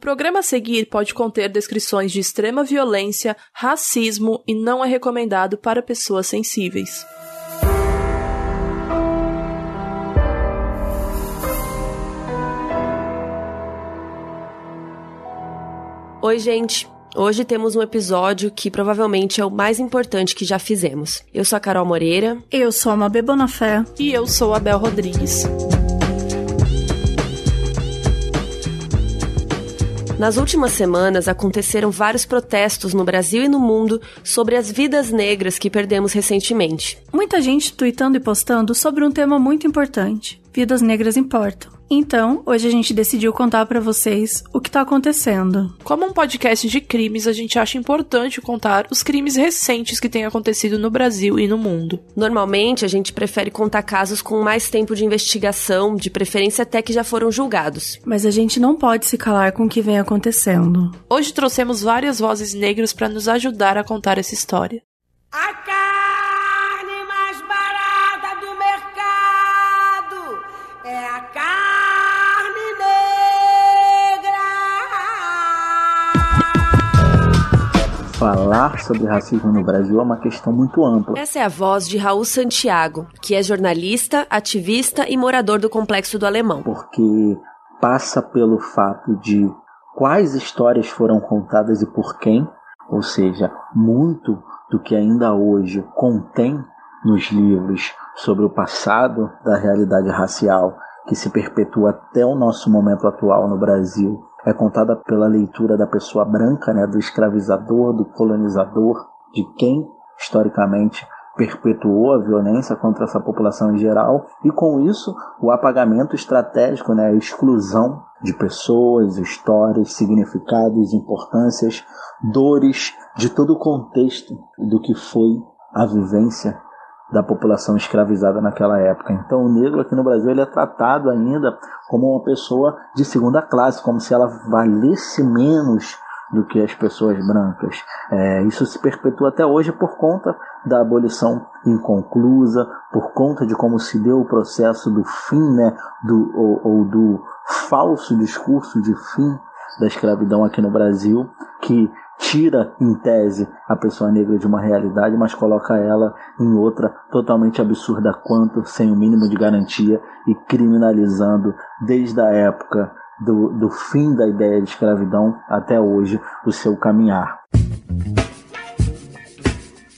programa a seguir pode conter descrições de extrema violência, racismo e não é recomendado para pessoas sensíveis. Oi, gente. Hoje temos um episódio que provavelmente é o mais importante que já fizemos. Eu sou a Carol Moreira. Eu sou a Mabê Bonafé. E eu sou a Bel Rodrigues. Nas últimas semanas aconteceram vários protestos no Brasil e no mundo sobre as vidas negras que perdemos recentemente. Muita gente tweetando e postando sobre um tema muito importante: vidas negras importam. Então, hoje a gente decidiu contar para vocês o que está acontecendo. Como um podcast de crimes, a gente acha importante contar os crimes recentes que têm acontecido no Brasil e no mundo. Normalmente, a gente prefere contar casos com mais tempo de investigação, de preferência até que já foram julgados. Mas a gente não pode se calar com o que vem acontecendo. Hoje trouxemos várias vozes negras para nos ajudar a contar essa história. A Falar sobre racismo no Brasil é uma questão muito ampla. Essa é a voz de Raul Santiago, que é jornalista, ativista e morador do Complexo do Alemão. Porque passa pelo fato de quais histórias foram contadas e por quem, ou seja, muito do que ainda hoje contém nos livros sobre o passado da realidade racial que se perpetua até o nosso momento atual no Brasil é contada pela leitura da pessoa branca, né, do escravizador, do colonizador, de quem historicamente perpetuou a violência contra essa população em geral. E com isso o apagamento estratégico, né, a exclusão de pessoas, histórias, significados, importâncias, dores de todo o contexto do que foi a vivência da população escravizada naquela época. Então, o negro aqui no Brasil ele é tratado ainda como uma pessoa de segunda classe, como se ela valesse menos do que as pessoas brancas. É, isso se perpetua até hoje por conta da abolição inconclusa, por conta de como se deu o processo do fim, né, do, ou, ou do falso discurso de fim da escravidão aqui no Brasil, que tira, em tese, a pessoa negra de uma realidade, mas coloca ela em outra totalmente absurda quanto, sem o mínimo de garantia e criminalizando desde a época do, do fim da ideia de escravidão até hoje o seu caminhar.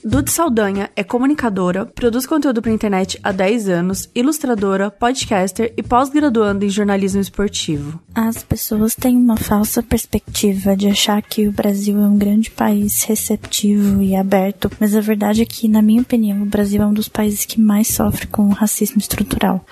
Dude Saldanha é comunicadora, produz conteúdo para internet há 10 anos, ilustradora, podcaster e pós-graduando em jornalismo esportivo. As pessoas têm uma falsa perspectiva de achar que o Brasil é um grande país receptivo e aberto, mas a verdade é que, na minha opinião, o Brasil é um dos países que mais sofre com o racismo estrutural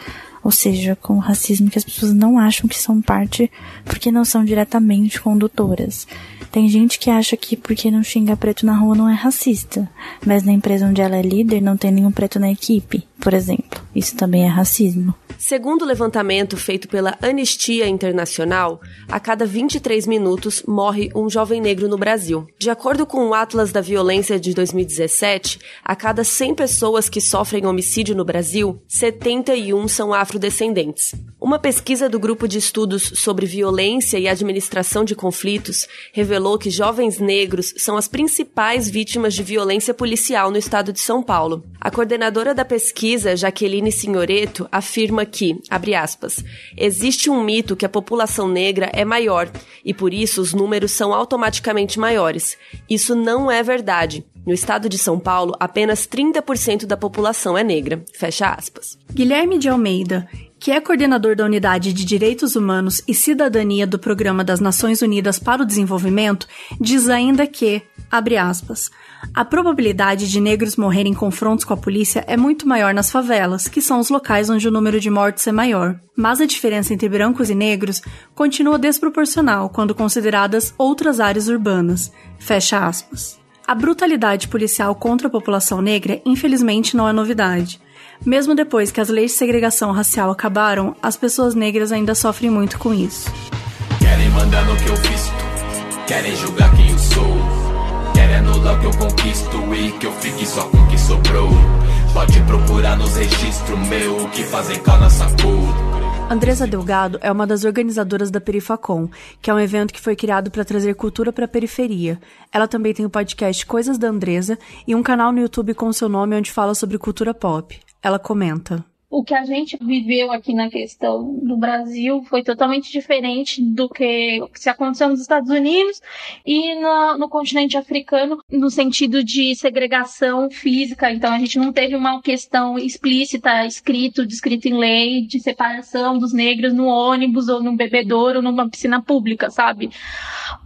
ou seja, com o racismo que as pessoas não acham que são parte porque não são diretamente condutoras. Tem gente que acha que porque não xinga preto na rua não é racista, mas na empresa onde ela é líder não tem nenhum preto na equipe, por exemplo. Isso também é racismo. Segundo o levantamento feito pela Anistia Internacional, a cada 23 minutos morre um jovem negro no Brasil. De acordo com o Atlas da Violência de 2017, a cada 100 pessoas que sofrem homicídio no Brasil, 71 são afrodescendentes. Uma pesquisa do Grupo de Estudos sobre Violência e Administração de Conflitos revelou que jovens negros são as principais vítimas de violência policial no estado de São Paulo. A coordenadora da pesquisa, Jaqueline Signoreto, afirma que, abre aspas, existe um mito que a população negra é maior e por isso os números são automaticamente maiores. Isso não é verdade. No estado de São Paulo, apenas 30% da população é negra. Fecha aspas. Guilherme de Almeida, que é coordenador da Unidade de Direitos Humanos e Cidadania do Programa das Nações Unidas para o Desenvolvimento, diz ainda que, abre aspas, a probabilidade de negros morrerem em confrontos com a polícia é muito maior nas favelas, que são os locais onde o número de mortes é maior. Mas a diferença entre brancos e negros continua desproporcional quando consideradas outras áreas urbanas. Fecha aspas. A brutalidade policial contra a população negra, infelizmente, não é novidade. Mesmo depois que as leis de segregação racial acabaram, as pessoas negras ainda sofrem muito com isso. Querem mandar no que eu visto, querem julgar quem eu sou, querem anular o que eu conquisto e que eu fique só com o que sobrou. Pode procurar nos registros meu o que fazem com a nossa cor. Andresa Delgado é uma das organizadoras da Perifacom, que é um evento que foi criado para trazer cultura para a periferia. Ela também tem o podcast Coisas da Andresa e um canal no YouTube com seu nome onde fala sobre cultura pop. Ela comenta: o que a gente viveu aqui na questão do Brasil foi totalmente diferente do que se aconteceu nos Estados Unidos e no, no, continente africano, no sentido de segregação física. Então, a gente não teve uma questão explícita, escrito, descrito em lei, de separação dos negros no ônibus ou num bebedouro ou numa piscina pública, sabe?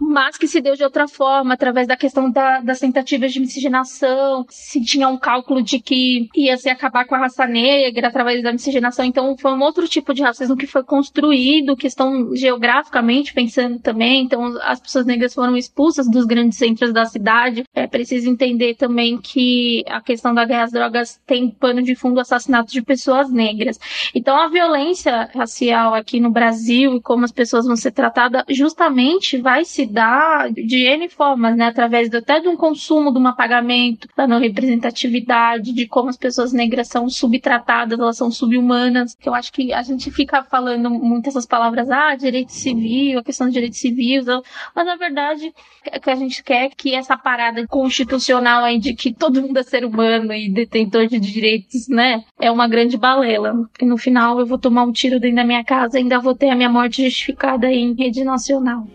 Mas que se deu de outra forma, através da questão da, das tentativas de miscigenação, se tinha um cálculo de que ia se acabar com a raça negra através da miscigenação, então foi um outro tipo de racismo que foi construído, questão geograficamente pensando também, então as pessoas negras foram expulsas dos grandes centros da cidade. É preciso entender também que a questão da guerra às drogas tem pano de fundo assassinato de pessoas negras. Então a violência racial aqui no Brasil e como as pessoas vão ser tratadas justamente vai se dar de N formas, né, através do, até de um consumo, de um apagamento, da não representatividade, de como as pessoas negras são subtratadas, elas são são subhumanas, que eu acho que a gente fica falando muito essas palavras, ah, direito civil, a questão de direito civil, mas na verdade o que a gente quer é que essa parada constitucional aí de que todo mundo é ser humano e detentor de direitos, né, é uma grande balela. E no final eu vou tomar um tiro dentro da minha casa e ainda vou ter a minha morte justificada em rede nacional.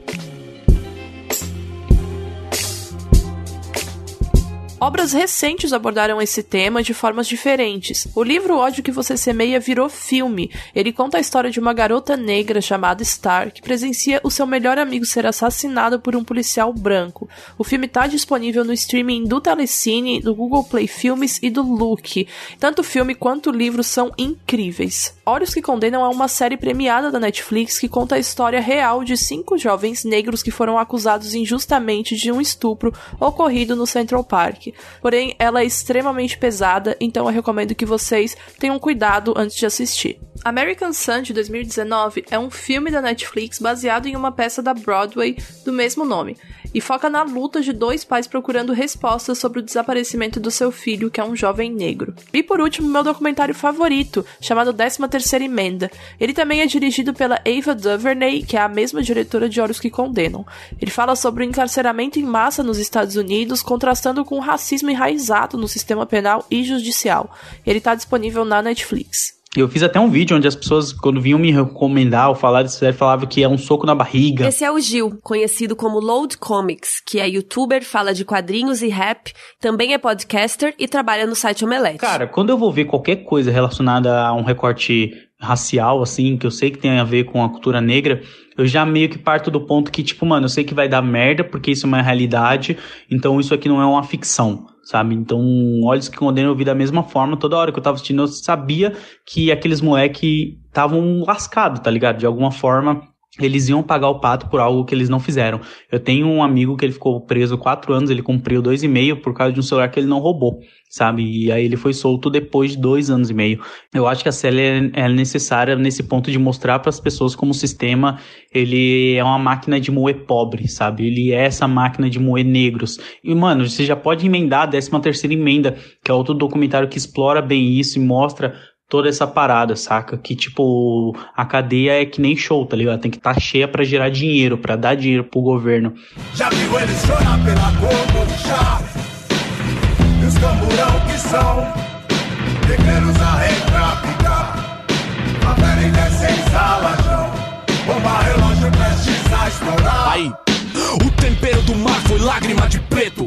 Obras recentes abordaram esse tema de formas diferentes. O livro Ódio que Você Semeia virou filme. Ele conta a história de uma garota negra chamada Star que presencia o seu melhor amigo ser assassinado por um policial branco. O filme está disponível no streaming do Telecine, do Google Play Filmes e do Look. Tanto o filme quanto o livro são incríveis. Olhos que Condenam é uma série premiada da Netflix que conta a história real de cinco jovens negros que foram acusados injustamente de um estupro ocorrido no Central Park. Porém, ela é extremamente pesada, então eu recomendo que vocês tenham cuidado antes de assistir. American Sun de 2019 é um filme da Netflix baseado em uma peça da Broadway do mesmo nome e foca na luta de dois pais procurando respostas sobre o desaparecimento do seu filho, que é um jovem negro. E por último, meu documentário favorito, chamado 13ª Emenda. Ele também é dirigido pela Ava DuVernay, que é a mesma diretora de Olhos que Condenam. Ele fala sobre o encarceramento em massa nos Estados Unidos, contrastando com o racismo enraizado no sistema penal e judicial. Ele está disponível na Netflix. Eu fiz até um vídeo onde as pessoas, quando vinham me recomendar ou falar série, falavam que é um soco na barriga. Esse é o Gil, conhecido como Load Comics, que é youtuber, fala de quadrinhos e rap, também é podcaster e trabalha no site Omelete. Cara, quando eu vou ver qualquer coisa relacionada a um recorte racial, assim, que eu sei que tem a ver com a cultura negra, eu já meio que parto do ponto que, tipo, mano, eu sei que vai dar merda, porque isso é uma realidade, então isso aqui não é uma ficção sabe? Então, Olhos que Condenam eu vi da mesma forma, toda hora que eu tava assistindo, eu sabia que aqueles moleque estavam lascados, tá ligado? De alguma forma, eles iam pagar o pato por algo que eles não fizeram. Eu tenho um amigo que ele ficou preso quatro anos, ele cumpriu dois e meio por causa de um celular que ele não roubou, sabe? E aí ele foi solto depois de dois anos e meio. Eu acho que a série é, é necessária nesse ponto de mostrar para as pessoas como o sistema ele é uma máquina de moer pobre, sabe? Ele é essa máquina de moer negros. E mano, você já pode emendar a 13 terceira emenda, que é outro documentário que explora bem isso e mostra toda essa parada, saca? Que tipo, a cadeia é que nem show, tá ligado? Tem que estar tá cheia para gerar dinheiro, para dar dinheiro pro governo. Já viu eles chorar pela cor do chá? E os camburão que são pequenos a retraficar. Favela e desce salajão. Bomba relógio prestes a estourar. Aí. O tempero do mar foi lágrima de preto.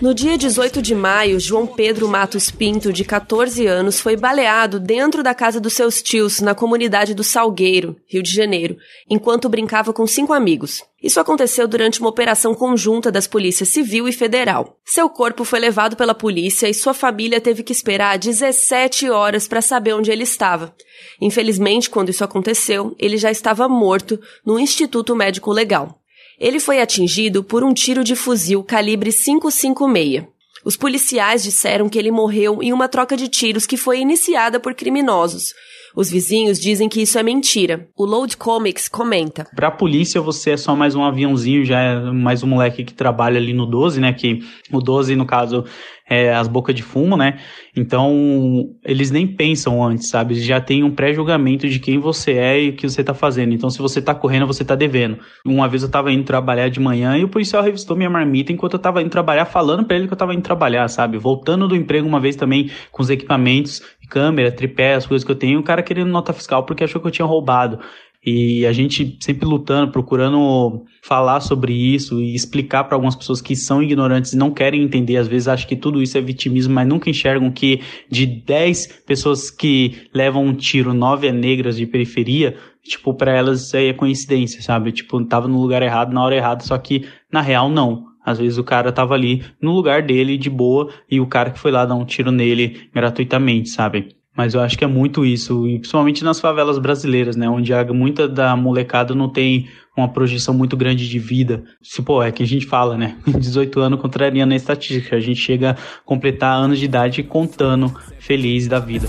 No dia 18 de maio, João Pedro Matos Pinto, de 14 anos, foi baleado dentro da casa dos seus tios, na comunidade do Salgueiro, Rio de Janeiro, enquanto brincava com cinco amigos. Isso aconteceu durante uma operação conjunta das polícias civil e federal. Seu corpo foi levado pela polícia e sua família teve que esperar 17 horas para saber onde ele estava. Infelizmente, quando isso aconteceu, ele já estava morto no Instituto Médico Legal. Ele foi atingido por um tiro de fuzil calibre 556. Os policiais disseram que ele morreu em uma troca de tiros que foi iniciada por criminosos. Os vizinhos dizem que isso é mentira. O Load Comics comenta. Pra polícia, você é só mais um aviãozinho, já é mais um moleque que trabalha ali no 12, né? Que o 12, no caso, é, as bocas de fumo, né? Então, eles nem pensam antes, sabe? Eles já tem um pré-julgamento de quem você é e o que você tá fazendo. Então, se você tá correndo, você tá devendo. Uma vez eu tava indo trabalhar de manhã e o policial revistou minha marmita enquanto eu tava indo trabalhar, falando para ele que eu tava indo trabalhar, sabe? Voltando do emprego uma vez também com os equipamentos, câmera, tripé, as coisas que eu tenho, o cara querendo nota fiscal porque achou que eu tinha roubado. E a gente sempre lutando, procurando falar sobre isso e explicar para algumas pessoas que são ignorantes e não querem entender. Às vezes acham que tudo isso é vitimismo, mas nunca enxergam que de 10 pessoas que levam um tiro, 9 é negras de periferia. Tipo, para elas é coincidência, sabe? Tipo, tava no lugar errado, na hora errada, só que na real não. Às vezes o cara tava ali no lugar dele de boa e o cara que foi lá dar um tiro nele gratuitamente, sabe? Mas eu acho que é muito isso, e principalmente nas favelas brasileiras, né? Onde muita da molecada não tem uma projeção muito grande de vida. Se, pô, é que a gente fala, né? 18 anos contrariando a estatística. A gente chega a completar anos de idade contando feliz da vida.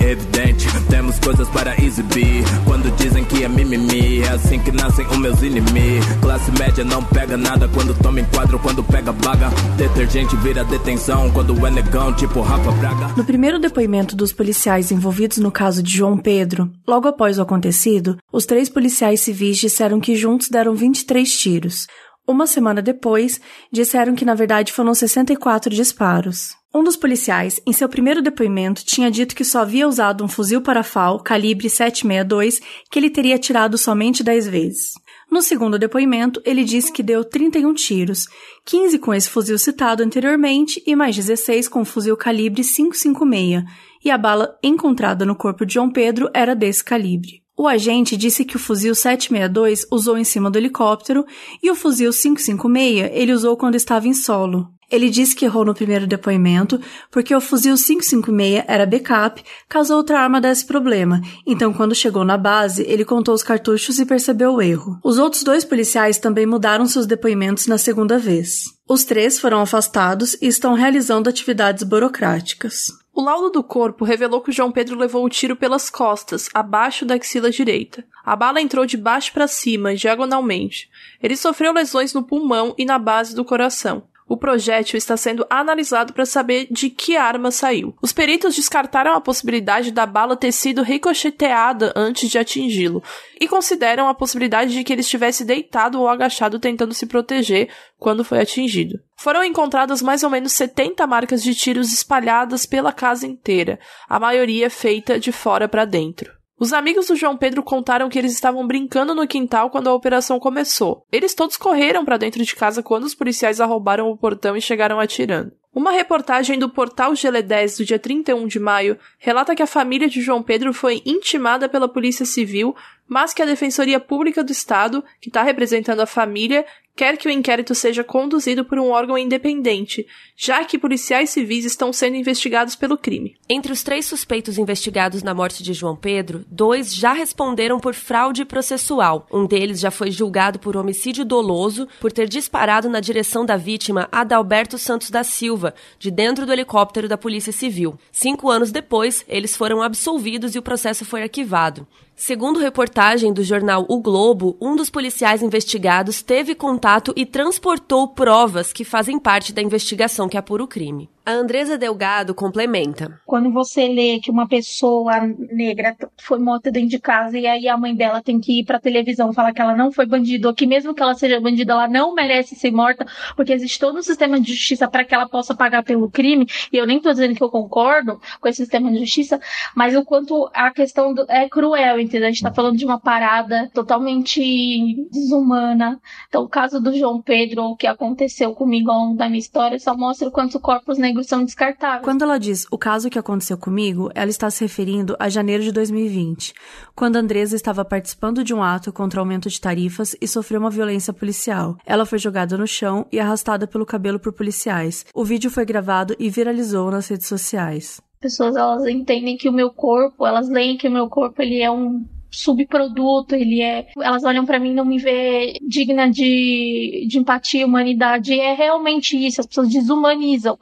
evidente, temos coisas para exibir. Quando dizem que é mimimi, é assim que nascem os meus inimigos. Classe média não pega nada quando toma enquadro, quando pega baga. Detergente vira detenção quando é negão, tipo Rafa Braga. No primeiro depoimento dos policiais envolvidos no caso de João Pedro, logo após o acontecido, os três policiais civis disseram que juntos deram 23 tiros. Uma semana depois, disseram que na verdade foram 64 disparos. Um dos policiais, em seu primeiro depoimento, tinha dito que só havia usado um fuzil parafal calibre 762 que ele teria atirado somente 10 vezes. No segundo depoimento, ele disse que deu 31 tiros, 15 com esse fuzil citado anteriormente e mais 16 com o fuzil calibre 556, e a bala encontrada no corpo de João Pedro era desse calibre. O agente disse que o fuzil 762 usou em cima do helicóptero e o fuzil 556 ele usou quando estava em solo. Ele disse que errou no primeiro depoimento porque o fuzil 556 era backup caso outra arma desse problema. Então, quando chegou na base, ele contou os cartuchos e percebeu o erro. Os outros dois policiais também mudaram seus depoimentos na segunda vez. Os três foram afastados e estão realizando atividades burocráticas. O laudo do corpo revelou que o João Pedro levou o tiro pelas costas, abaixo da axila direita. A bala entrou de baixo para cima, diagonalmente. Ele sofreu lesões no pulmão e na base do coração. O projétil está sendo analisado para saber de que arma saiu. Os peritos descartaram a possibilidade da bala ter sido ricocheteada antes de atingi-lo e consideram a possibilidade de que ele estivesse deitado ou agachado tentando se proteger quando foi atingido. Foram encontradas mais ou menos 70 marcas de tiros espalhadas pela casa inteira, a maioria feita de fora para dentro. Os amigos do João Pedro contaram que eles estavam brincando no quintal quando a operação começou. Eles todos correram para dentro de casa quando os policiais arrombaram o portão e chegaram atirando. Uma reportagem do portal Gele 10 do dia 31 de maio relata que a família de João Pedro foi intimada pela Polícia Civil, mas que a Defensoria Pública do Estado, que está representando a família, quer que o inquérito seja conduzido por um órgão independente, já que policiais civis estão sendo investigados pelo crime. Entre os três suspeitos investigados na morte de João Pedro, dois já responderam por fraude processual. Um deles já foi julgado por homicídio doloso por ter disparado na direção da vítima Adalberto Santos da Silva, de dentro do helicóptero da Polícia Civil. Cinco anos depois, eles foram absolvidos e o processo foi arquivado. Segundo reportagem do jornal O Globo, um dos policiais investigados teve contato e transportou provas que fazem parte da investigação que apura o crime. A Andresa Delgado complementa. Quando você lê que uma pessoa negra foi morta dentro de casa e aí a mãe dela tem que ir pra televisão falar que ela não foi bandida, ou que mesmo que ela seja bandida, ela não merece ser morta, porque existe todo um sistema de justiça para que ela possa pagar pelo crime, e eu nem tô dizendo que eu concordo com esse sistema de justiça, mas o quanto a questão do, é cruel, entendeu? A gente tá falando de uma parada totalmente desumana. Então, o caso do João Pedro, o que aconteceu comigo ao longo da minha história, só mostra o quanto corpos negros são descartáveis. Quando ela diz o caso que aconteceu comigo, ela está se referindo a janeiro de 2020, quando Andresa estava participando de um ato contra o aumento de tarifas e sofreu uma violência policial. Ela foi jogada no chão e arrastada pelo cabelo por policiais. O vídeo foi gravado e viralizou nas redes sociais. Pessoas elas entendem que o meu corpo, elas leem que o meu corpo ele é um subproduto, ele é. Elas olham para mim e não me vê digna de, de empatia, humanidade. E é realmente isso, as pessoas desumanizam.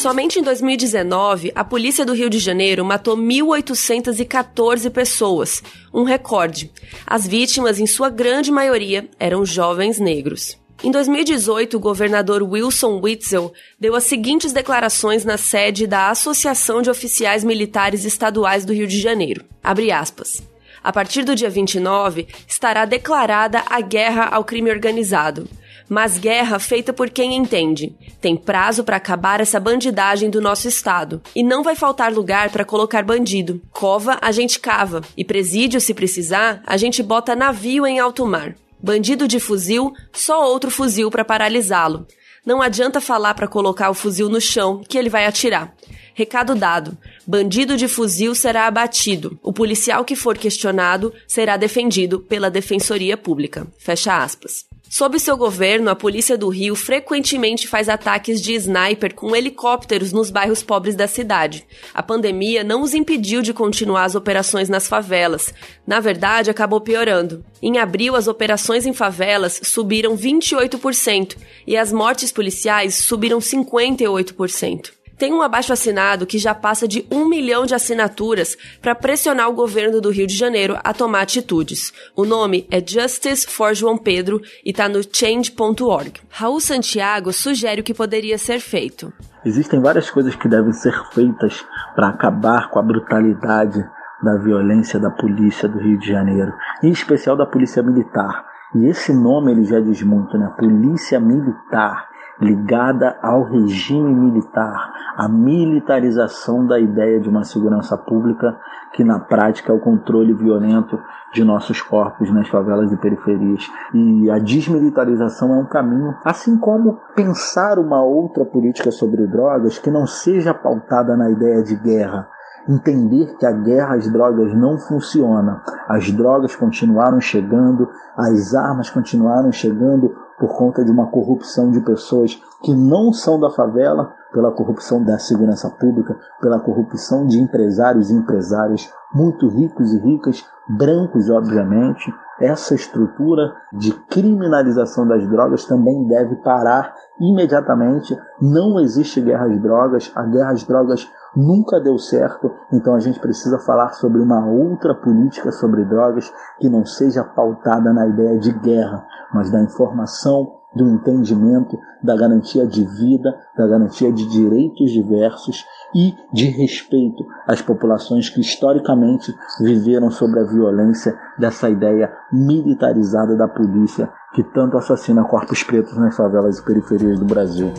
Somente em 2019, a polícia do Rio de Janeiro matou 1.814 pessoas, um recorde. As vítimas, em sua grande maioria, eram jovens negros. Em 2018, o governador Wilson Witzel deu as seguintes declarações na sede da Associação de Oficiais Militares Estaduais do Rio de Janeiro. Abre aspas. A partir do dia 29, estará declarada a guerra ao crime organizado mas guerra feita por quem entende. Tem prazo para acabar essa bandidagem do nosso estado. E não vai faltar lugar para colocar bandido. Cova a gente cava e presídio, se precisar, a gente bota navio em alto mar. Bandido de fuzil, só outro fuzil para paralisá-lo. Não adianta falar para colocar o fuzil no chão que ele vai atirar. Recado dado: bandido de fuzil será abatido. O policial que for questionado será defendido pela Defensoria Pública. Fecha aspas. Sob seu governo, a polícia do Rio frequentemente faz ataques de sniper com helicópteros nos bairros pobres da cidade. A pandemia não os impediu de continuar as operações nas favelas. Na verdade, acabou piorando. Em abril, as operações em favelas subiram 28% e as mortes policiais subiram 58%. Tem um abaixo assinado que já passa de um milhão de assinaturas para pressionar o governo do Rio de Janeiro a tomar atitudes. O nome é Justice for João Pedro e está no change.org. Raul Santiago sugere o que poderia ser feito. Existem várias coisas que devem ser feitas para acabar com a brutalidade da violência da polícia do Rio de Janeiro, em especial da polícia militar. E esse nome ele já diz muito, né? Polícia militar ligada ao regime militar, a militarização da ideia de uma segurança pública que na prática é o controle violento de nossos corpos nas favelas e periferias. E a desmilitarização é um caminho, assim como pensar uma outra política sobre drogas que não seja pautada na ideia de guerra, entender que a guerra às drogas não funciona. As drogas continuaram chegando, as armas continuaram chegando, por conta de uma corrupção de pessoas que não são da favela, pela corrupção da segurança pública, pela corrupção de empresários e empresárias muito ricos e ricas, brancos, obviamente. Essa estrutura de criminalização das drogas também deve parar imediatamente. Não existe guerra às drogas, a guerra às drogas nunca deu certo, então a gente precisa falar sobre uma outra política sobre drogas que não seja pautada na ideia de guerra, mas da informação, do entendimento, da garantia de vida, da garantia de direitos diversos e de respeito às populações que historicamente viveram sobre a violência dessa ideia militarizada da polícia que tanto assassina corpos pretos nas favelas e periferias do Brasil.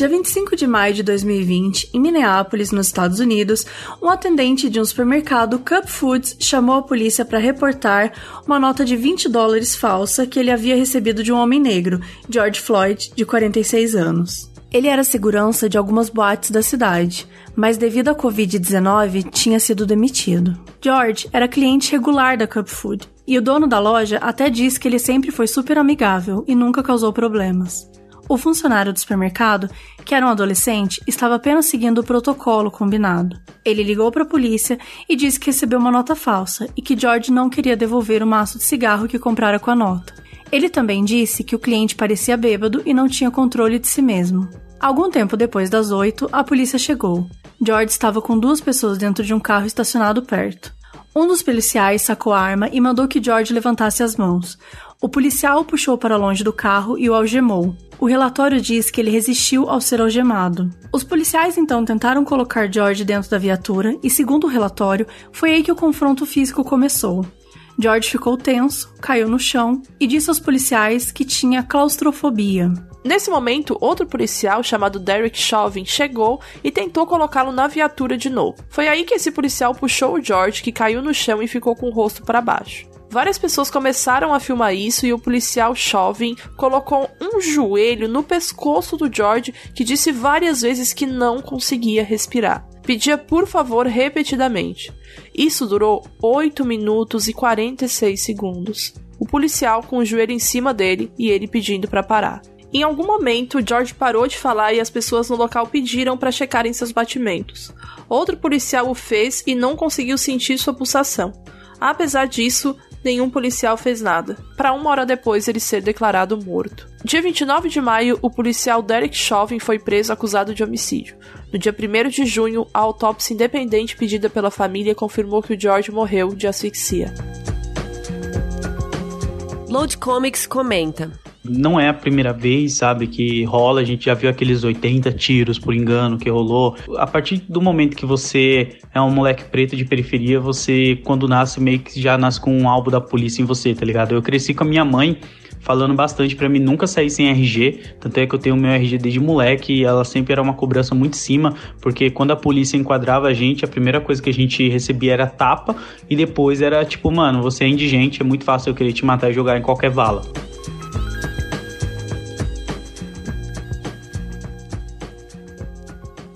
Dia 25 de maio de 2020, em Minneapolis, nos Estados Unidos, um atendente de um supermercado Cup Foods chamou a polícia para reportar uma nota de 20 dólares falsa que ele havia recebido de um homem negro, George Floyd, de 46 anos. Ele era segurança de algumas boates da cidade, mas devido à Covid-19 tinha sido demitido. George era cliente regular da Cup Food, e o dono da loja até disse que ele sempre foi super amigável e nunca causou problemas. O funcionário do supermercado, que era um adolescente, estava apenas seguindo o protocolo combinado. Ele ligou para a polícia e disse que recebeu uma nota falsa e que George não queria devolver o maço de cigarro que comprara com a nota. Ele também disse que o cliente parecia bêbado e não tinha controle de si mesmo. Algum tempo depois das oito, a polícia chegou. George estava com duas pessoas dentro de um carro estacionado perto. Um dos policiais sacou a arma e mandou que George levantasse as mãos. O policial o puxou para longe do carro e o algemou. O relatório diz que ele resistiu ao ser algemado. Os policiais então tentaram colocar George dentro da viatura e, segundo o relatório, foi aí que o confronto físico começou. George ficou tenso, caiu no chão e disse aos policiais que tinha claustrofobia. Nesse momento, outro policial chamado Derek Chauvin chegou e tentou colocá-lo na viatura de novo. Foi aí que esse policial puxou o George, que caiu no chão e ficou com o rosto para baixo. Várias pessoas começaram a filmar isso e o policial Chauvin colocou um joelho no pescoço do George, que disse várias vezes que não conseguia respirar. Pedia por favor repetidamente. Isso durou 8 minutos e 46 segundos. O policial com o joelho em cima dele e ele pedindo para parar. Em algum momento, George parou de falar e as pessoas no local pediram para checarem seus batimentos. Outro policial o fez e não conseguiu sentir sua pulsação. Apesar disso, nenhum policial fez nada, para uma hora depois ele ser declarado morto. Dia 29 de maio, o policial Derek Chauvin foi preso acusado de homicídio. No dia 1 de junho, a autópsia independente pedida pela família confirmou que o George morreu de asfixia. Load Comics comenta: não é a primeira vez, sabe, que rola. A gente já viu aqueles 80 tiros por engano que rolou. A partir do momento que você é um moleque preto de periferia, você, quando nasce, meio que já nasce com um álbum da polícia em você, tá ligado? Eu cresci com a minha mãe falando bastante para mim nunca sair sem RG, tanto é que eu tenho meu RG desde moleque e ela sempre era uma cobrança muito cima, porque quando a polícia enquadrava a gente, a primeira coisa que a gente recebia era tapa e depois era tipo, mano, você é indigente, é muito fácil eu querer te matar e jogar em qualquer vala.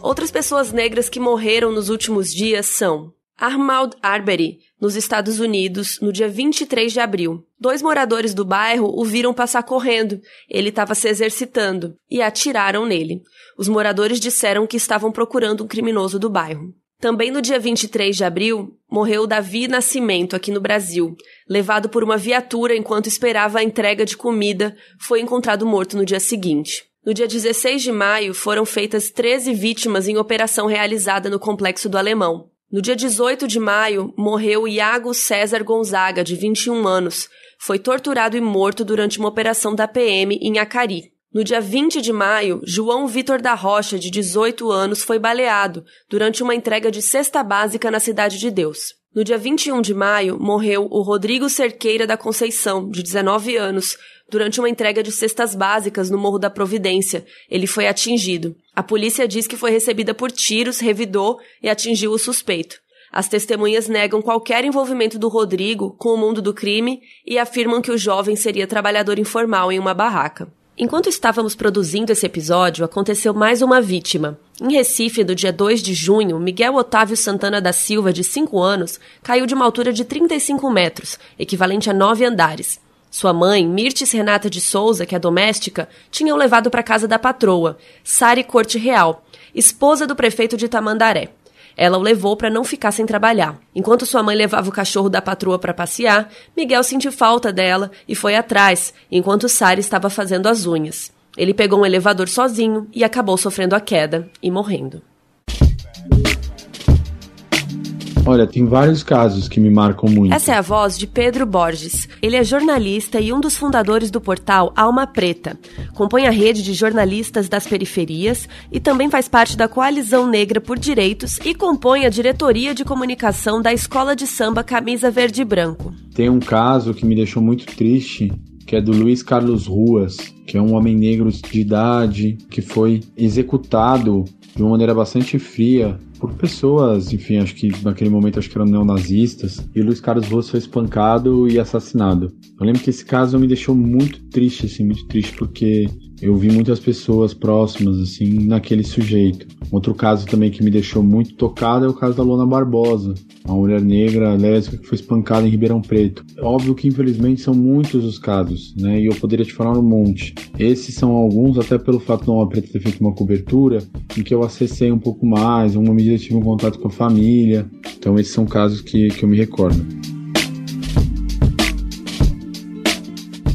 Outras pessoas negras que morreram nos últimos dias são Armand Arbery, nos Estados Unidos, no dia 23 de abril. Dois moradores do bairro o viram passar correndo. Ele estava se exercitando e atiraram nele. Os moradores disseram que estavam procurando um criminoso do bairro. Também no dia 23 de abril, morreu Davi Nascimento aqui no Brasil. Levado por uma viatura enquanto esperava a entrega de comida, foi encontrado morto no dia seguinte. No dia 16 de maio, foram feitas 13 vítimas em operação realizada no Complexo do Alemão. No dia 18 de maio, morreu Iago César Gonzaga, de 21 anos. Foi torturado e morto durante uma operação da PM em Acari. No dia 20 de maio, João Vitor da Rocha, de 18 anos, foi baleado durante uma entrega de cesta básica na Cidade de Deus. No dia 21 de maio, morreu o Rodrigo Cerqueira da Conceição, de 19 anos, durante uma entrega de cestas básicas no Morro da Providência. Ele foi atingido. A polícia diz que foi recebida por tiros, revidou e atingiu o suspeito. As testemunhas negam qualquer envolvimento do Rodrigo com o mundo do crime e afirmam que o jovem seria trabalhador informal em uma barraca. Enquanto estávamos produzindo esse episódio, aconteceu mais uma vítima. Em Recife, no dia 2 de junho, Miguel Otávio Santana da Silva, de 5 anos, caiu de uma altura de 35 metros, equivalente a 9 andares. Sua mãe, Mirtes Renata de Souza, que é doméstica, tinham levado para casa da patroa, Sari Corte Real, esposa do prefeito de Tamandaré. Ela o levou para não ficar sem trabalhar. Enquanto sua mãe levava o cachorro da patroa para passear, Miguel sentiu falta dela e foi atrás, enquanto Sari estava fazendo as unhas. Ele pegou um elevador sozinho e acabou sofrendo a queda e morrendo. Olha, tem vários casos que me marcam muito. Essa é a voz de Pedro Borges. Ele é jornalista e um dos fundadores do portal Alma Preta. Compõe a rede de jornalistas das periferias e também faz parte da Coalizão Negra por Direitos e compõe a diretoria de comunicação da Escola de Samba Camisa Verde e Branco. Tem um caso que me deixou muito triste, que é do Luiz Carlos Ruas, que é um homem negro de idade que foi executado de uma maneira bastante fria por pessoas, enfim, acho que naquele momento acho que eram neonazistas, e o Luiz Carlos Russo foi espancado e assassinado. Eu lembro que esse caso me deixou muito triste, assim, muito triste, porque eu vi muitas pessoas próximas, assim, naquele sujeito. Outro caso também que me deixou muito tocado é o caso da Lona Barbosa, uma mulher negra lésbica que foi espancada em Ribeirão Preto. Óbvio que, infelizmente, são muitos os casos, né? E eu poderia te falar um monte. Esses são alguns, até pelo fato de Lona Preta ter feito uma cobertura em que eu acessei um pouco mais, uma medida tive um contato com a família. Então, esses são casos que, que eu me recordo.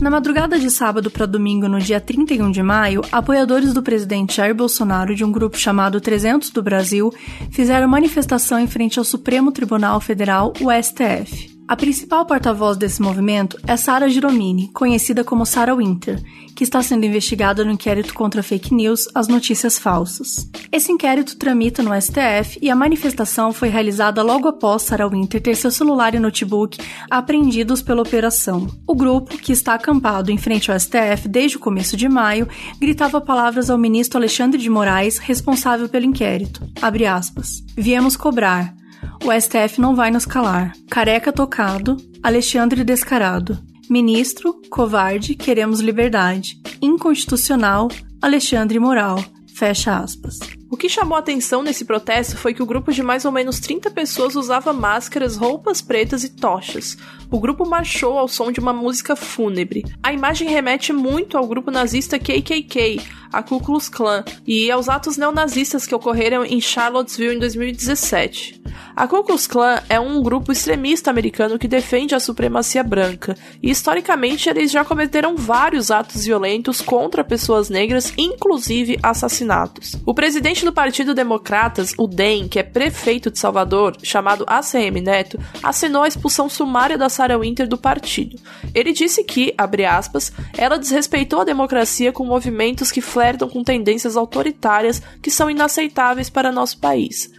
Na madrugada de sábado para domingo, no dia 31 de maio, apoiadores do presidente Jair Bolsonaro de um grupo chamado 300 do Brasil fizeram manifestação em frente ao Supremo Tribunal Federal, o STF. A principal porta-voz desse movimento é Sara Giromini, conhecida como Sara Winter, que está sendo investigada no inquérito contra fake news, as notícias falsas. Esse inquérito tramita no STF e a manifestação foi realizada logo após Sara Winter ter seu celular e notebook apreendidos pela operação. O grupo, que está acampado em frente ao STF desde o começo de maio, gritava palavras ao ministro Alexandre de Moraes, responsável pelo inquérito. Abre aspas. Viemos cobrar. O STF não vai nos calar. Careca tocado, Alexandre descarado. Ministro, covarde, queremos liberdade. Inconstitucional, Alexandre moral. Fecha aspas. O que chamou atenção nesse protesto foi que o grupo de mais ou menos 30 pessoas usava máscaras, roupas pretas e tochas. O grupo marchou ao som de uma música fúnebre. A imagem remete muito ao grupo nazista KKK, a Ku Klux Klan, e aos atos neonazistas que ocorreram em Charlottesville em 2017. A Ku Klux Klan é um grupo extremista americano que defende a supremacia branca, e historicamente eles já cometeram vários atos violentos contra pessoas negras, inclusive assassinatos. O presidente do Partido Democratas, o DEM, que é prefeito de Salvador, chamado ACM Neto, assinou a expulsão sumária da Sarah Winter do partido. Ele disse que, abre aspas, ela desrespeitou a democracia com movimentos que flertam com tendências autoritárias que são inaceitáveis para nosso país.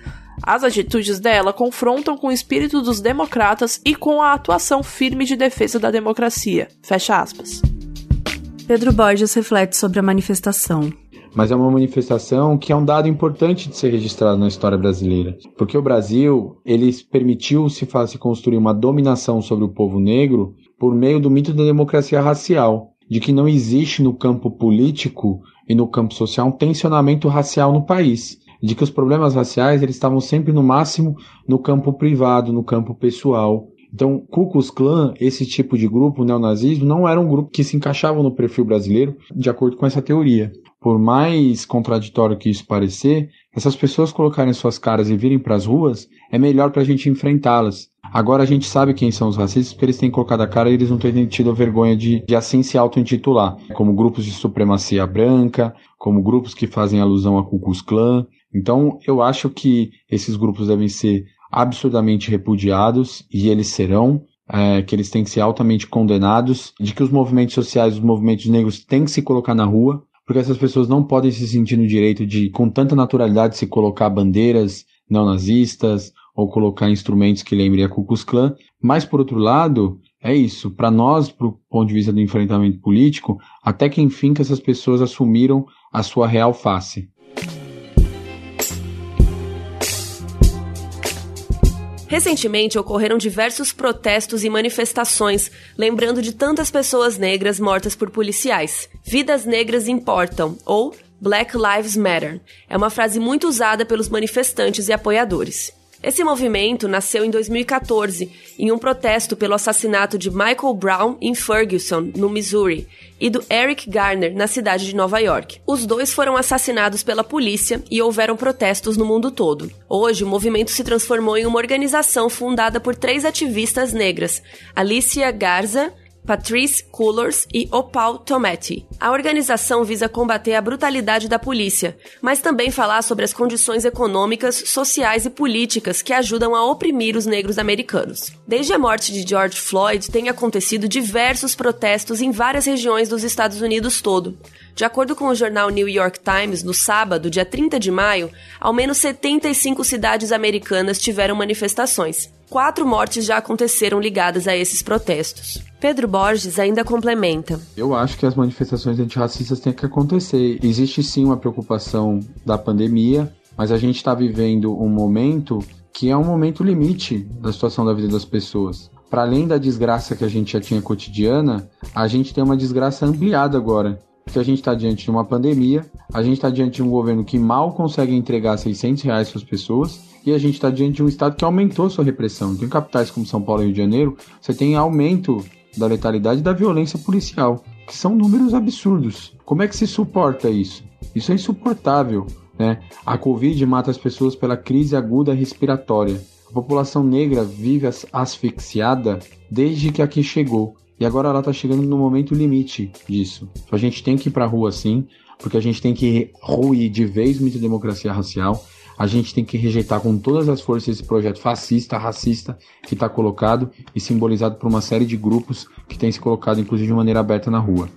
As atitudes dela confrontam com o espírito dos democratas e com a atuação firme de defesa da democracia. Fecha aspas. Pedro Borges reflete sobre a manifestação. Mas é uma manifestação que é um dado importante de ser registrado na história brasileira, porque o Brasil ele permitiu se se construir uma dominação sobre o povo negro por meio do mito da democracia racial, de que não existe no campo político e no campo social um tensionamento racial no país de que os problemas raciais eles estavam sempre no máximo no campo privado, no campo pessoal. Então, Ku Klux Klan, esse tipo de grupo, neonazismo, não era um grupo que se encaixava no perfil brasileiro, de acordo com essa teoria. Por mais contraditório que isso parecer, essas pessoas colocarem suas caras e virem para as ruas, é melhor para a gente enfrentá-las. Agora a gente sabe quem são os racistas porque eles têm colocado a cara e eles não têm tido a vergonha de, de assim se auto-intitular, como grupos de supremacia branca, como grupos que fazem alusão a Ku Klux Klan. Então, eu acho que esses grupos devem ser absurdamente repudiados e eles serão, é, que eles têm que ser altamente condenados, de que os movimentos sociais, os movimentos negros têm que se colocar na rua, porque essas pessoas não podem se sentir no direito de, com tanta naturalidade, se colocar bandeiras neonazistas ou colocar instrumentos que lembrem a Ku Klux Klan. Mas, por outro lado, é isso. Para nós, do ponto de vista do enfrentamento político, até que enfim que essas pessoas assumiram a sua real face. Recentemente ocorreram diversos protestos e manifestações, lembrando de tantas pessoas negras mortas por policiais. Vidas negras importam, ou Black Lives Matter. É uma frase muito usada pelos manifestantes e apoiadores. Esse movimento nasceu em 2014, em um protesto pelo assassinato de Michael Brown em Ferguson, no Missouri, e do Eric Garner, na cidade de Nova York. Os dois foram assassinados pela polícia e houveram protestos no mundo todo. Hoje, o movimento se transformou em uma organização fundada por três ativistas negras: Alicia Garza, Patrice Cullors e Opal Tometi. A organização visa combater a brutalidade da polícia, mas também falar sobre as condições econômicas, sociais e políticas que ajudam a oprimir os negros americanos. Desde a morte de George Floyd, têm acontecido diversos protestos em várias regiões dos Estados Unidos todo. De acordo com o jornal New York Times, no sábado, dia 30 de maio, ao menos 75 cidades americanas tiveram manifestações. Quatro mortes já aconteceram ligadas a esses protestos. Pedro Borges ainda complementa. Eu acho que as manifestações antirracistas têm que acontecer. Existe sim uma preocupação da pandemia, mas a gente está vivendo um momento que é um momento limite da situação da vida das pessoas. Para além da desgraça que a gente já tinha cotidiana, a gente tem uma desgraça ampliada agora que a gente está diante de uma pandemia, a gente está diante de um governo que mal consegue entregar 600 reais para as pessoas e a gente está diante de um estado que aumentou sua repressão. Então, em capitais como São Paulo e Rio de Janeiro, você tem aumento da letalidade e da violência policial, que são números absurdos. Como é que se suporta isso? Isso é insuportável. Né? A Covid mata as pessoas pela crise aguda respiratória. A população negra vive asfixiada desde que aqui chegou. E agora ela está chegando no momento limite disso. A gente tem que ir para a rua sim, porque a gente tem que ruir de vez muita democracia racial. A gente tem que rejeitar com todas as forças esse projeto fascista, racista que está colocado e simbolizado por uma série de grupos que têm se colocado, inclusive, de maneira aberta na rua.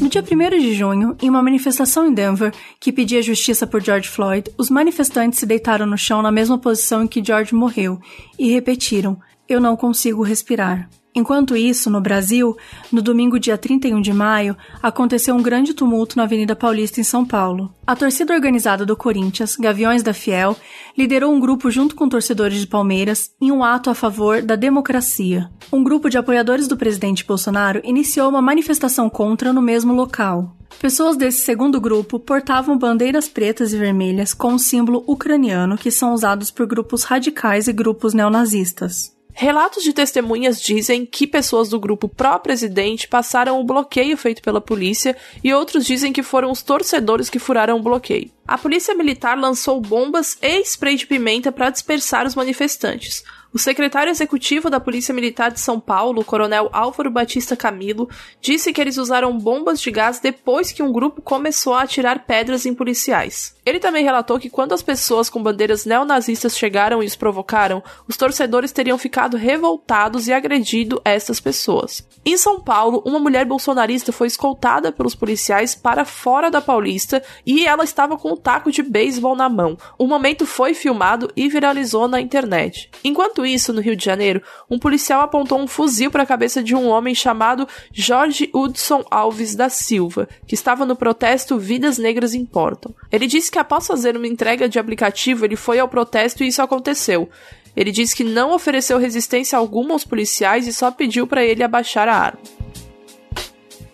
No dia 1 de junho, em uma manifestação em Denver que pedia justiça por George Floyd, os manifestantes se deitaram no chão na mesma posição em que George morreu e repetiram: Eu não consigo respirar. Enquanto isso, no Brasil, no domingo dia 31 de maio, aconteceu um grande tumulto na Avenida Paulista em São Paulo. A torcida organizada do Corinthians, Gaviões da Fiel, liderou um grupo junto com torcedores de Palmeiras em um ato a favor da democracia. Um grupo de apoiadores do presidente Bolsonaro iniciou uma manifestação contra no mesmo local. Pessoas desse segundo grupo portavam bandeiras pretas e vermelhas com o símbolo ucraniano que são usados por grupos radicais e grupos neonazistas. Relatos de testemunhas dizem que pessoas do grupo pró-presidente passaram o bloqueio feito pela polícia e outros dizem que foram os torcedores que furaram o bloqueio. A polícia militar lançou bombas e spray de pimenta para dispersar os manifestantes. O secretário executivo da Polícia Militar de São Paulo, coronel Álvaro Batista Camilo, disse que eles usaram bombas de gás depois que um grupo começou a atirar pedras em policiais. Ele também relatou que quando as pessoas com bandeiras neonazistas chegaram e os provocaram, os torcedores teriam ficado revoltados e agredido essas pessoas. Em São Paulo, uma mulher bolsonarista foi escoltada pelos policiais para fora da Paulista e ela estava com um taco de beisebol na mão. O momento foi filmado e viralizou na internet. Enquanto isso, no Rio de Janeiro, um policial apontou um fuzil para a cabeça de um homem chamado Jorge Hudson Alves da Silva, que estava no protesto Vidas Negras Importam. Ele disse que após fazer uma entrega de aplicativo, ele foi ao protesto e isso aconteceu. Ele disse que não ofereceu resistência alguma aos policiais e só pediu para ele abaixar a arma.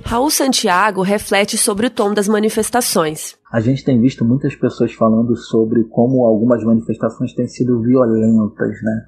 Raul Santiago reflete sobre o tom das manifestações. A gente tem visto muitas pessoas falando sobre como algumas manifestações têm sido violentas, né?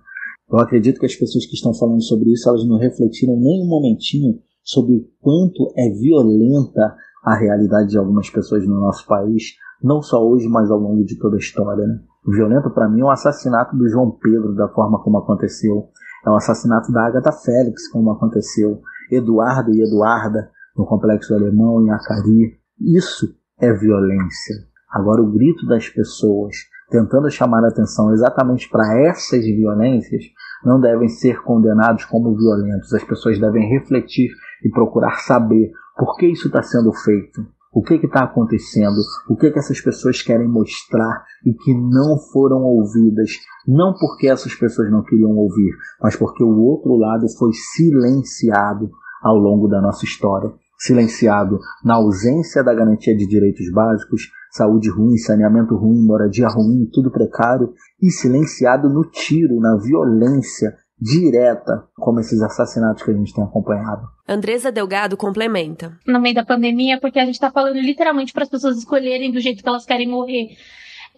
Eu acredito que as pessoas que estão falando sobre isso, elas não refletiram nem um momentinho sobre o quanto é violenta a realidade de algumas pessoas no nosso país, não só hoje, mas ao longo de toda a história, né? Violento para mim é o assassinato do João Pedro, da forma como aconteceu. É o assassinato da Agatha Félix, como aconteceu. Eduardo e Eduarda, no Complexo Alemão, em Acari. Isso é violência. Agora, o grito das pessoas tentando chamar a atenção exatamente para essas violências não devem ser condenados como violentos. As pessoas devem refletir e procurar saber por que isso está sendo feito o que está acontecendo, o que, que essas pessoas querem mostrar e que não foram ouvidas, não porque essas pessoas não queriam ouvir, mas porque o outro lado foi silenciado ao longo da nossa história. Silenciado na ausência da garantia de direitos básicos, saúde ruim, saneamento ruim, moradia ruim, tudo precário, e silenciado no tiro, na violência, direta, como esses assassinatos que a gente tem acompanhado. Andresa Delgado complementa. No meio da pandemia, porque a gente está falando literalmente para as pessoas escolherem do jeito que elas querem morrer.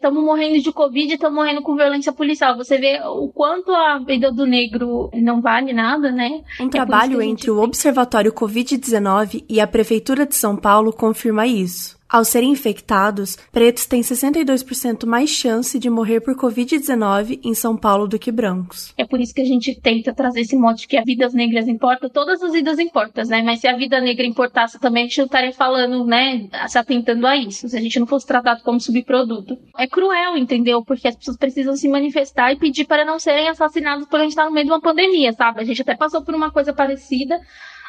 Estamos morrendo de Covid, estamos morrendo com violência policial. Você vê o quanto a vida do negro não vale nada, né? Um é trabalho entre o Observatório Covid-19 e a Prefeitura de São Paulo confirma isso. Ao serem infectados, pretos têm 62% mais chance de morrer por Covid-19 em São Paulo do que brancos. É por isso que a gente tenta trazer esse mote que a vidas negras importa, todas as vidas importam, né? Mas se a vida negra importasse também, a gente não estaria falando, né, se atentando a isso, se a gente não fosse tratado como subproduto. É cruel, entendeu? Porque as pessoas precisam se manifestar e pedir para não serem assassinados por a gente estar no meio de uma pandemia, sabe? A gente até passou por uma coisa parecida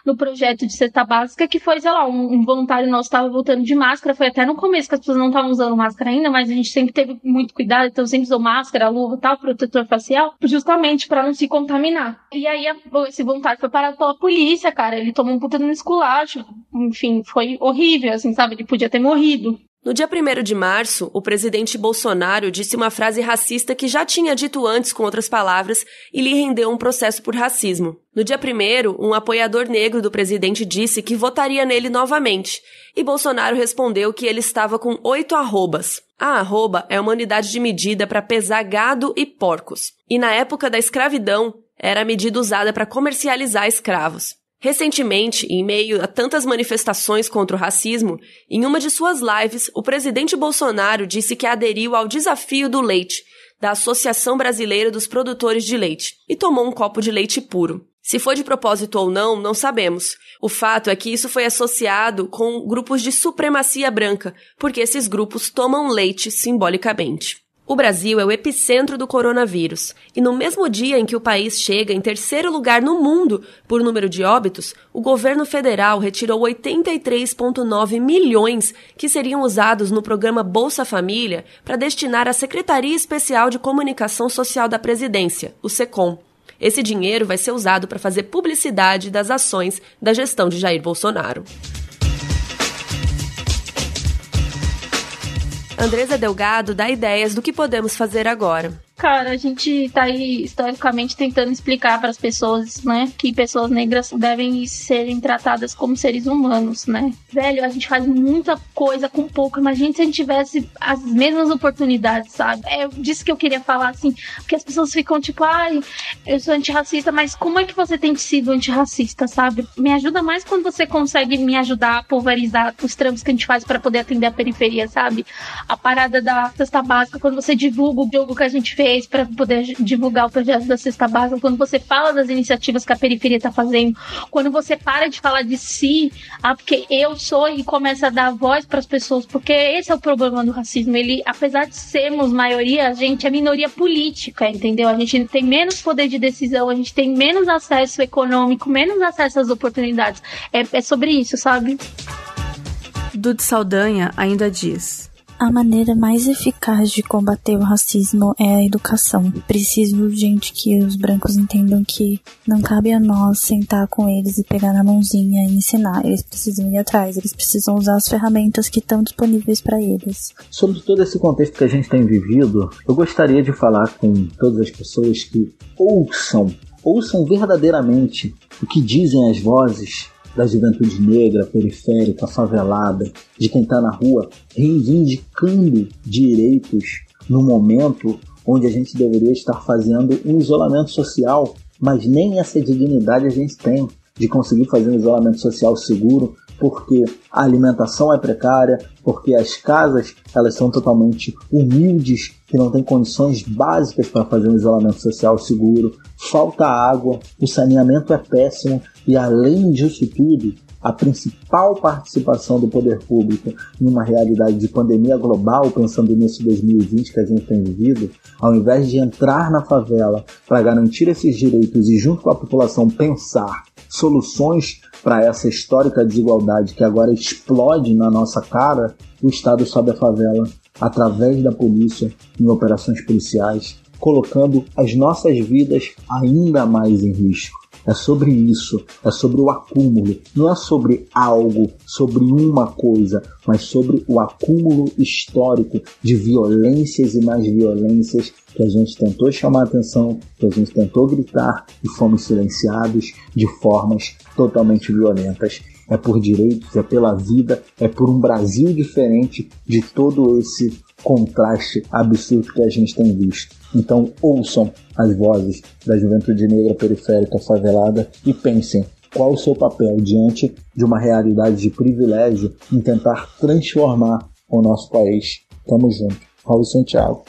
no projeto de cesta básica, que foi, sei lá, um, um voluntário nosso estava voltando de máscara, foi até no começo que as pessoas não estavam usando máscara ainda, mas a gente sempre teve muito cuidado, então sempre usou máscara, luva tal, protetor facial, justamente para não se contaminar. E aí esse voluntário foi parado pela polícia, cara, ele tomou um puta no esculacho, enfim, foi horrível, assim, sabe, ele podia ter morrido. No dia 1 de março, o presidente Bolsonaro disse uma frase racista que já tinha dito antes com outras palavras e lhe rendeu um processo por racismo. No dia 1, um apoiador negro do presidente disse que votaria nele novamente, e Bolsonaro respondeu que ele estava com oito arrobas. A arroba é uma unidade de medida para pesar gado e porcos, e na época da escravidão era a medida usada para comercializar escravos. Recentemente, em meio a tantas manifestações contra o racismo, em uma de suas lives, o presidente Bolsonaro disse que aderiu ao desafio do leite, da Associação Brasileira dos Produtores de Leite, e tomou um copo de leite puro. Se foi de propósito ou não, não sabemos. O fato é que isso foi associado com grupos de supremacia branca, porque esses grupos tomam leite simbolicamente. O Brasil é o epicentro do coronavírus, e no mesmo dia em que o país chega em terceiro lugar no mundo por número de óbitos, o governo federal retirou 83,9 milhões que seriam usados no programa Bolsa Família para destinar à Secretaria Especial de Comunicação Social da Presidência, o SECOM. Esse dinheiro vai ser usado para fazer publicidade das ações da gestão de Jair Bolsonaro. Andresa Delgado dá ideias do que podemos fazer agora. Cara, a gente tá aí historicamente tentando explicar para as pessoas, né, que pessoas negras devem serem tratadas como seres humanos, né? Velho, a gente faz muita coisa com pouco. Imagina se a gente tivesse as mesmas oportunidades, sabe? É disso que eu queria falar, assim, porque as pessoas ficam tipo, ai, eu sou antirracista, mas como é que você tem sido antirracista, sabe? Me ajuda mais quando você consegue me ajudar a pulverizar os trampos que a gente faz para poder atender a periferia, sabe? A parada da cesta básica, quando você divulga o jogo que a gente fez fez para poder divulgar o projeto da Cesta Básica, quando você fala das iniciativas que a periferia está fazendo, quando você para de falar de si, ah, porque eu sou e começa a dar voz para as pessoas, porque esse é o problema do racismo. Ele, apesar de sermos maioria, a gente é minoria política, entendeu? A gente tem menos poder de decisão, a gente tem menos acesso econômico, menos acesso às oportunidades. É, é sobre isso, sabe? Dude Saldanha ainda diz: a maneira mais eficaz de combater o racismo é a educação. Preciso urgente que os brancos entendam que não cabe a nós sentar com eles e pegar na mãozinha e ensinar. Eles precisam ir atrás, eles precisam usar as ferramentas que estão disponíveis para eles. Sobre todo esse contexto que a gente tem vivido, eu gostaria de falar com todas as pessoas que ouçam, ouçam verdadeiramente o que dizem as vozes da juventude negra, periférica, favelada, de quem está na rua, reivindicando direitos no momento onde a gente deveria estar fazendo um isolamento social, mas nem essa dignidade a gente tem de conseguir fazer um isolamento social seguro, porque a alimentação é precária, porque as casas elas são totalmente humildes, que não têm condições básicas para fazer um isolamento social seguro, falta água, o saneamento é péssimo e além disso tudo, a principal participação do poder público em uma realidade de pandemia global, pensando nesse 2020 que a gente tem vivido, ao invés de entrar na favela para garantir esses direitos e, junto com a população, pensar soluções para essa histórica desigualdade que agora explode na nossa cara, o Estado sobe a favela através da polícia em operações policiais, colocando as nossas vidas ainda mais em risco. É sobre isso, é sobre o acúmulo. Não é sobre algo, sobre uma coisa, mas sobre o acúmulo histórico de violências e mais violências que a gente tentou chamar atenção, que a gente tentou gritar e fomos silenciados de formas totalmente violentas. É por direitos, é pela vida, é por um Brasil diferente de todo esse contraste absurdo que a gente tem visto. Então ouçam as vozes da juventude negra periférica favelada e pensem qual o seu papel diante de uma realidade de privilégio em tentar transformar o nosso país. Tamo junto. Raul Santiago.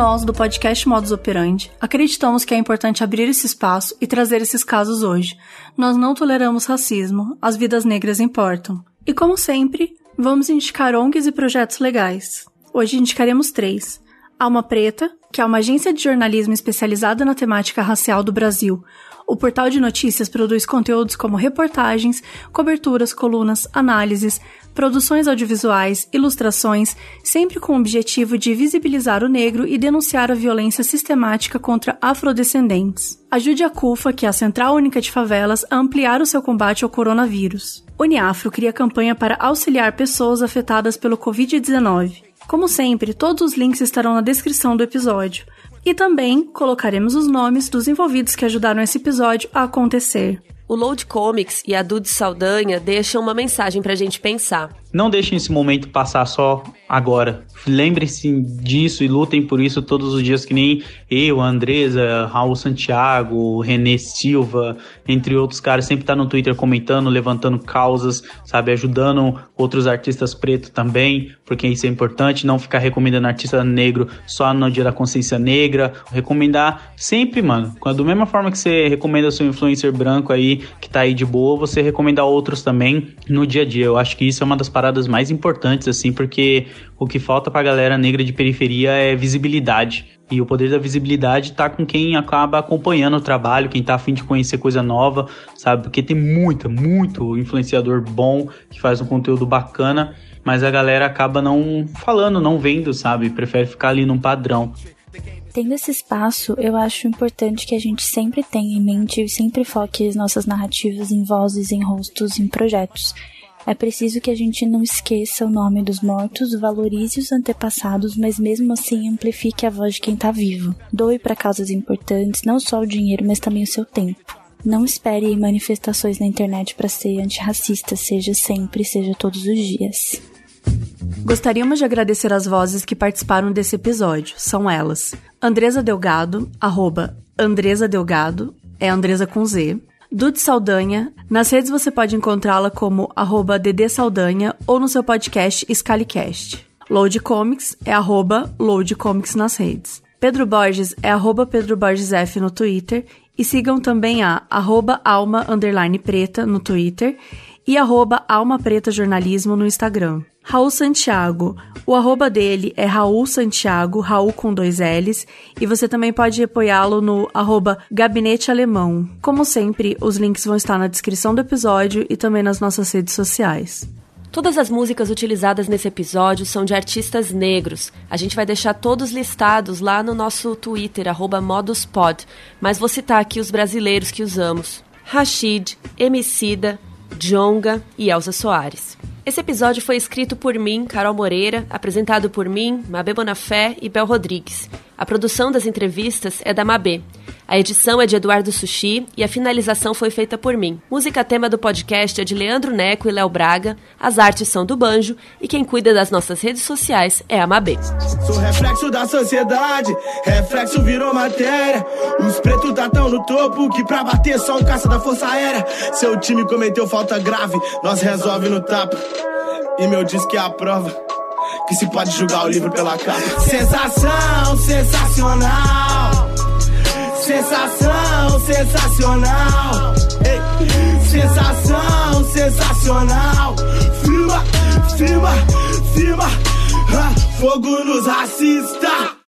Nós, do podcast Modus Operandi, acreditamos que é importante abrir esse espaço e trazer esses casos hoje. Nós não toleramos racismo, as vidas negras importam. E como sempre, vamos indicar ONGs e projetos legais. Hoje indicaremos três. Alma Preta, que é uma agência de jornalismo especializada na temática racial do Brasil, o portal de notícias produz conteúdos como reportagens, coberturas, colunas, análises, produções audiovisuais, ilustrações, sempre com o objetivo de visibilizar o negro e denunciar a violência sistemática contra afrodescendentes. Ajude a CUFA, que é a Central Única de Favelas, a ampliar o seu combate ao coronavírus. Uniafro cria campanha para auxiliar pessoas afetadas pelo Covid-19. Como sempre, todos os links estarão na descrição do episódio. E também colocaremos os nomes dos envolvidos que ajudaram esse episódio a acontecer. O Load Comics e a Dude Saldanha deixam uma mensagem pra gente pensar. Não deixem esse momento passar só agora. Lembrem-se disso e lutem por isso todos os dias, que nem eu, a Andresa, Raul Santiago, Renê Silva, entre outros caras, sempre tá no Twitter comentando, levantando causas, sabe, ajudando outros artistas pretos também, porque isso é importante, não ficar recomendando artista negro só no dia da consciência negra, recomendar sempre, mano, da mesma forma que você recomenda seu influencer branco aí, que tá aí de boa, você recomenda outros também no dia a dia. Eu acho que isso é uma das paradas mais importantes, assim, porque o que falta pra galera negra de periferia é visibilidade. E o poder da visibilidade tá com quem acaba acompanhando o trabalho, quem tá afim de conhecer coisa nova, sabe? Porque tem muita, muito influenciador bom que faz um conteúdo bacana, mas a galera acaba não falando, não vendo, sabe? Prefere ficar ali num padrão. Tendo esse espaço, eu acho importante que a gente sempre tenha em mente e sempre foque as nossas narrativas em vozes, em rostos, em projetos É preciso que a gente não esqueça o nome dos mortos, valorize os antepassados, mas mesmo assim amplifique a voz de quem está vivo. Doe para causas importantes, não só o dinheiro, mas também o seu tempo. Não espere manifestações na internet para ser antirracista, seja sempre, seja todos os dias. Gostaríamos de agradecer as vozes que participaram desse episódio. São elas: Andresa Delgado, arroba Andresa Delgado, é Andresa com Z. Dude Saldanha. Nas redes você pode encontrá-la como arroba Saldanha ou no seu podcast Scalicast. Load Comics é arroba Load Comics nas redes. Pedro Borges é arroba Pedro Borges F no Twitter e sigam também a arroba alma preta no Twitter e arroba alma preta jornalismo no Instagram. Raul Santiago. O arroba dele é Raul Santiago, Raul com dois L's, e você também pode apoiá-lo no arroba Gabinete Alemão. Como sempre, os links vão estar na descrição do episódio e também nas nossas redes sociais. Todas as músicas utilizadas nesse episódio são de artistas negros. A gente vai deixar todos listados lá no nosso Twitter, moduspod, mas vou citar aqui os brasileiros que usamos. Rashid, Emicida, Jonga e Elza Soares. Esse episódio foi escrito por mim, Carol Moreira, apresentado por mim, Mabê Bonafé e Bel Rodrigues. A produção das entrevistas é da Mabê. A edição é de Eduardo Sushi e a finalização foi feita por mim. Música tema do podcast é de Leandro Neco e Léo Braga, as artes são do Banjo e quem cuida das nossas redes sociais é a Mabê. Sou reflexo da sociedade, reflexo virou matéria. Os pretos tá tão no topo que pra bater só um caça da força aérea. Seu time cometeu falta grave, nós resolve no tapa. E meu disco é a prova que se pode julgar o livro pela capa. Sensação sensacional. Sensação sensacional. Sensação sensacional. Firma, firma, firma. Ah, fogo nos racistas.